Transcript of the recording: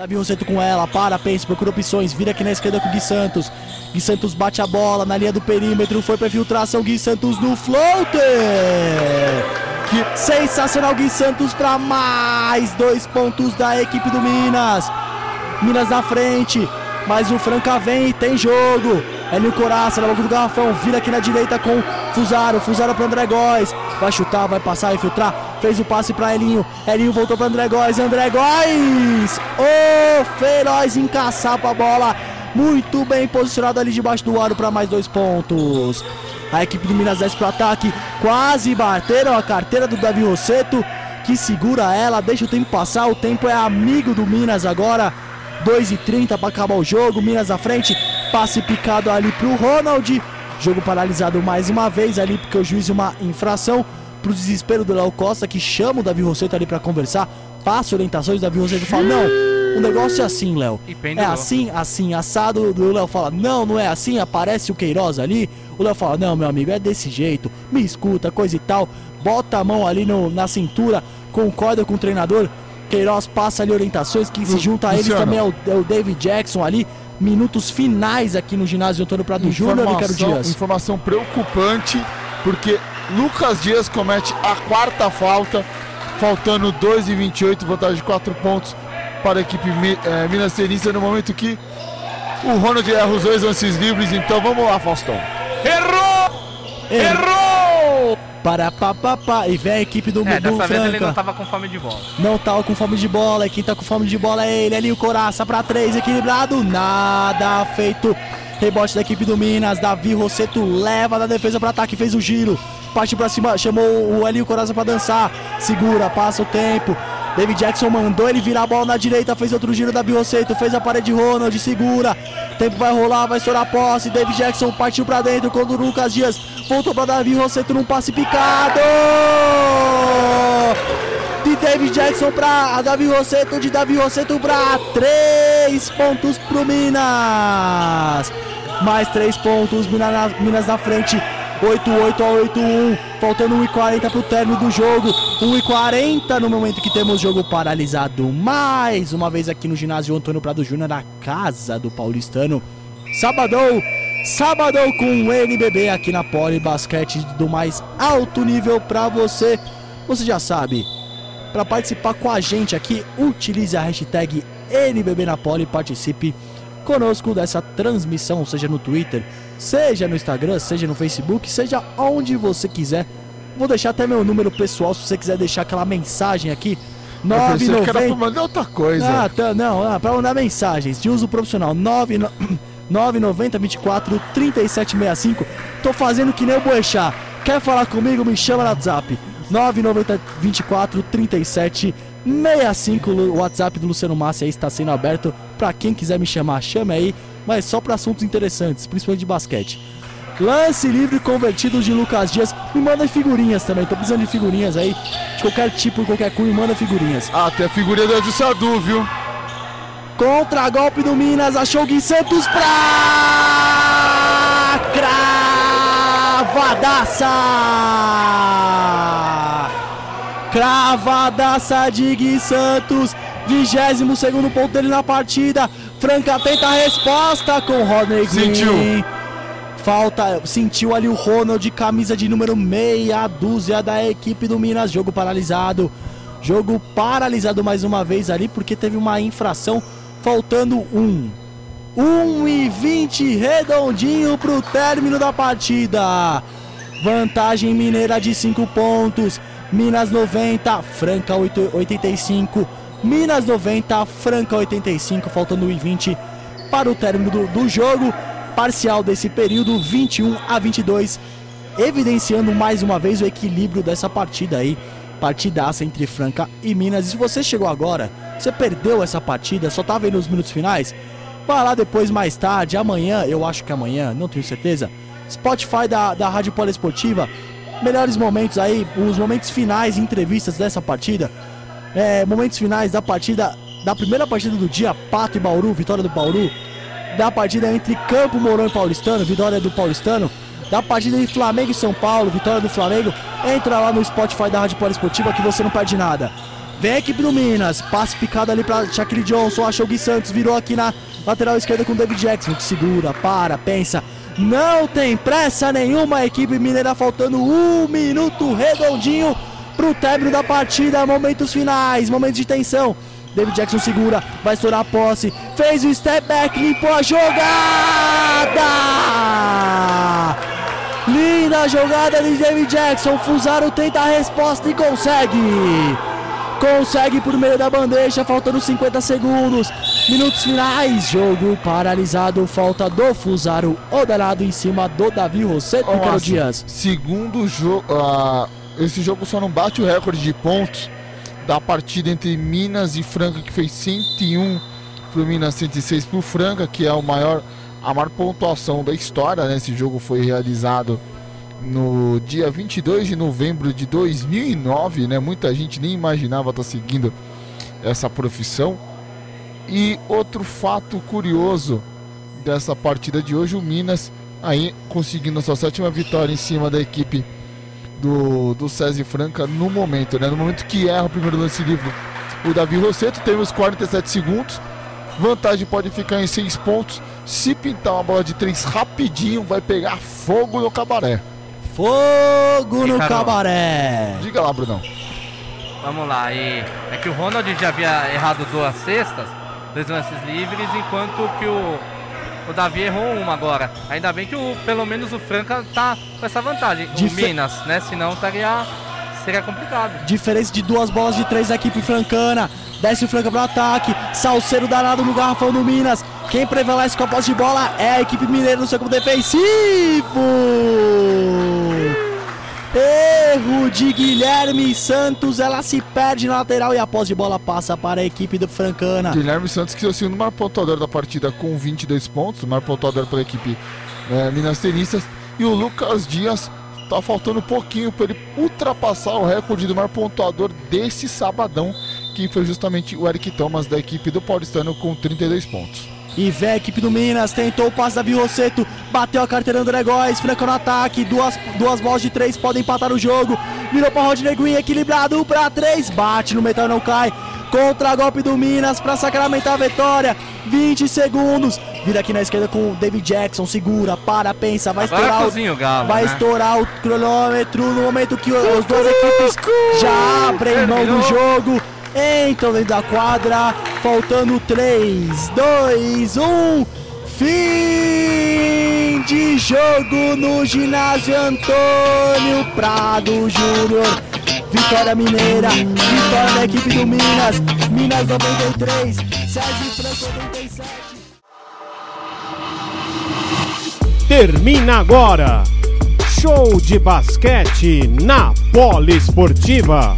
Davi Rosseto com ela, para, pensa, procura opções, vira aqui na esquerda com o Gui Santos. Gui Santos bate a bola na linha do perímetro, foi pra filtração, Gui Santos no floater. Que sensacional Gui Santos para mais dois pontos da equipe do Minas. Minas na frente, mas o Franca vem e tem jogo. Hélio Coraça na boca do garrafão, vira aqui na direita com Fusaro, Fusaro pro André Góes. Vai chutar, vai passar, infiltrar. Fez o passe para Elinho. Elinho voltou para André Góes. André Góes! O Feroz encaçapa a bola. Muito bem posicionado ali debaixo do aro para mais dois pontos. A equipe do Minas 10 pro ataque. Quase bateram a carteira do Davi Rosseto. Que segura ela, deixa o tempo passar. O tempo é amigo do Minas agora. 2 e 30 para acabar o jogo. Minas à frente. Passe picado ali pro Ronald. Jogo paralisado mais uma vez ali, porque o juiz uma infração. Pro desespero do Léo Costa, que chama o Davi Rosseto ali para conversar. Passa orientações, o Davi Rosseto fala: Não, o negócio é assim, Léo. É assim, assim, assado. O Léo fala: Não, não é assim. Aparece o Queiroz ali. O Léo fala: Não, meu amigo, é desse jeito. Me escuta, coisa e tal. Bota a mão ali no, na cintura, concorda com o treinador. Queiroz passa ali orientações. Quem se junta a eles também é o, é o David Jackson ali minutos finais aqui no ginásio Antônio Prado Júnior, Ricardo Dias. Informação preocupante, porque Lucas Dias comete a quarta falta, faltando 2 e 28, vantagem de 4 pontos para a equipe é, Minas Tenista no momento que o Ronald erra os dois lances livres, então vamos lá, Faustão. Errou! Errou! Para papapá. E vem a equipe do, é, do dessa Franca. vez ele não tava com fome de bola. Não tava com fome de bola. E quem tá com fome de bola é ele. Ali o Coraça para três, equilibrado. Nada feito. Rebote da equipe do Minas. Davi Rosseto leva da defesa para ataque. Fez o giro. Parte para cima. Chamou o Elinho Coraça para dançar. Segura, passa o tempo. David Jackson mandou ele virar a bola na direita, fez outro giro da Rosseto, fez a parede Ronald, segura. Tempo vai rolar, vai estourar a posse. David Jackson partiu para dentro quando o Lucas Dias voltou para Davi Rosseto num passe picado. De David Jackson para Davi Rosseto, de Davi Rosseto para três pontos pro Minas. Mais três pontos, Minas, Minas na frente. 8-8 a 8-1, faltando 1,40 para o término do jogo. 1,40 no momento que temos jogo paralisado. Mais uma vez aqui no ginásio Antônio Prado Júnior, na casa do paulistano. Sabadão, sabadão com o NBB aqui na Poli Basquete do mais alto nível para você. Você já sabe, para participar com a gente aqui, utilize a hashtag NBB na Poli e participe conosco dessa transmissão, seja no Twitter, seja no Instagram, seja no Facebook, seja onde você quiser. Vou deixar até meu número pessoal se você quiser deixar aquela mensagem aqui. 990 que era pra mandar outra coisa. Ah, tá, não, ah, pra mandar mensagens de uso profissional 990 24 3765. Tô fazendo que nem o Boechat. Quer falar comigo? Me chama no WhatsApp. 990 24 37 65. O WhatsApp do Luciano Massi aí está sendo aberto para quem quiser me chamar. Chame aí, mas só para assuntos interessantes, principalmente de basquete. Lance livre convertido de Lucas Dias. Me manda figurinhas também. Tô precisando de figurinhas aí. De qualquer tipo, qualquer cunho, manda figurinhas. Ah, até figurinha do Edson Sadu, viu? Contra golpe do Minas. Achou Gui Santos pra cravadaça. Cravadaça de Gui Santos. 22 segundo ponto dele na partida. Franca tenta a resposta com Rodney Green. Sentiu. Falta, sentiu ali o Ronald, camisa de número meia dúzia da equipe do Minas. Jogo paralisado. Jogo paralisado mais uma vez ali porque teve uma infração. Faltando um. 1 e 20 redondinho pro término da partida. Vantagem mineira de 5 pontos. Minas 90, Franca 8, 85. Minas 90, Franca 85, faltando 1 e 20 para o término do, do jogo. Parcial desse período 21 a 22, evidenciando mais uma vez o equilíbrio dessa partida aí. Partidaça entre Franca e Minas. E se você chegou agora, você perdeu essa partida, só tá vendo os minutos finais, vai lá depois mais tarde, amanhã, eu acho que amanhã, não tenho certeza. Spotify da, da Rádio Poliesportiva, melhores momentos aí, os momentos finais, entrevistas dessa partida. É, momentos finais da partida, da primeira partida do dia, Pato e Bauru, vitória do Bauru. Da partida entre Campo Mourão e Paulistano, vitória do Paulistano. Da partida entre Flamengo e São Paulo, vitória do Flamengo. Entra lá no Spotify da Rádio Poliesportiva que você não perde nada. Vem a equipe do Minas. Passe picado ali pra Shaquille Johnson. Achou o Gui Santos. Virou aqui na lateral esquerda com o David Jackson. Que segura, para, pensa. Não tem pressa nenhuma. A equipe mineira faltando um minuto redondinho pro término da partida. Momentos finais, momentos de tensão. David Jackson segura, vai estourar a posse. Fez o step back, limpou a jogada. Linda jogada de David Jackson. Fusaro tenta a resposta e consegue. Consegue por meio da bandeja, faltando 50 segundos. Minutos finais, jogo paralisado. Falta do Fusaro Odarado em cima do Davi Rosseto Caro Dias. Segundo jogo, ah, esse jogo só não bate o recorde de pontos da partida entre Minas e Franca, que fez 101 para o Minas, 106 para o Franca, que é o maior, a maior pontuação da história. Né? Esse jogo foi realizado no dia 22 de novembro de 2009, né? Muita gente nem imaginava estar seguindo essa profissão. E outro fato curioso dessa partida de hoje, o Minas aí conseguindo a sua sétima vitória em cima da equipe do, do César Franca no momento, né? No momento que erra o primeiro lance livre, o Davi Rosseto, temos 47 segundos. Vantagem pode ficar em 6 pontos. Se pintar uma bola de 3 rapidinho, vai pegar fogo no cabaré. Fogo no cabaré. Diga lá, Brunão. Vamos lá, e é que o Ronald já havia errado duas cestas, dois lances livres, enquanto que o, o Davi errou uma agora. Ainda bem que o, pelo menos o Franca tá com essa vantagem. Dife- O Minas, né? Senão estaria. Seria complicado. Diferença de duas bolas de três da equipe francana. Desce o Franca pro ataque. Salseiro danado no garrafão do Minas. Quem prevalece com a posse de bola é a equipe mineira no seu campo defensivo. Erro de Guilherme Santos. Ela se perde na lateral e a posse de bola passa para a equipe do Francana. Guilherme Santos, que é o segundo maior pontuador da partida com 22 pontos, o maior pontuador pela equipe é, Minas Tenistas. E o Lucas Dias tá faltando um pouquinho para ele ultrapassar o recorde do maior pontuador desse sabadão, que foi justamente o Eric Thomas da equipe do Paulistano com 32 pontos. E vem a equipe do Minas, tentou o passe da Rosseto, bateu a carteira do Negóis, Franca no ataque, duas, duas bolas de três podem empatar o jogo, virou para Rodney Green, equilibrado para três, bate no metal não cai, contra golpe do Minas para sacramentar a vitória, 20 segundos, vira aqui na esquerda com o David Jackson, segura, para, pensa, vai Agora estourar o, cozinha o Galo. vai né? estourar o cronômetro no momento que as duas equipes já abrem mão do jogo. Entram dentro da quadra, faltando 3, 2, 1. Fim de jogo no ginásio Antônio Prado Júnior. Vitória Mineira, vitória da equipe do Minas. Minas 93, Sérgio Franco 87. Termina agora. Show de basquete na Poliesportiva.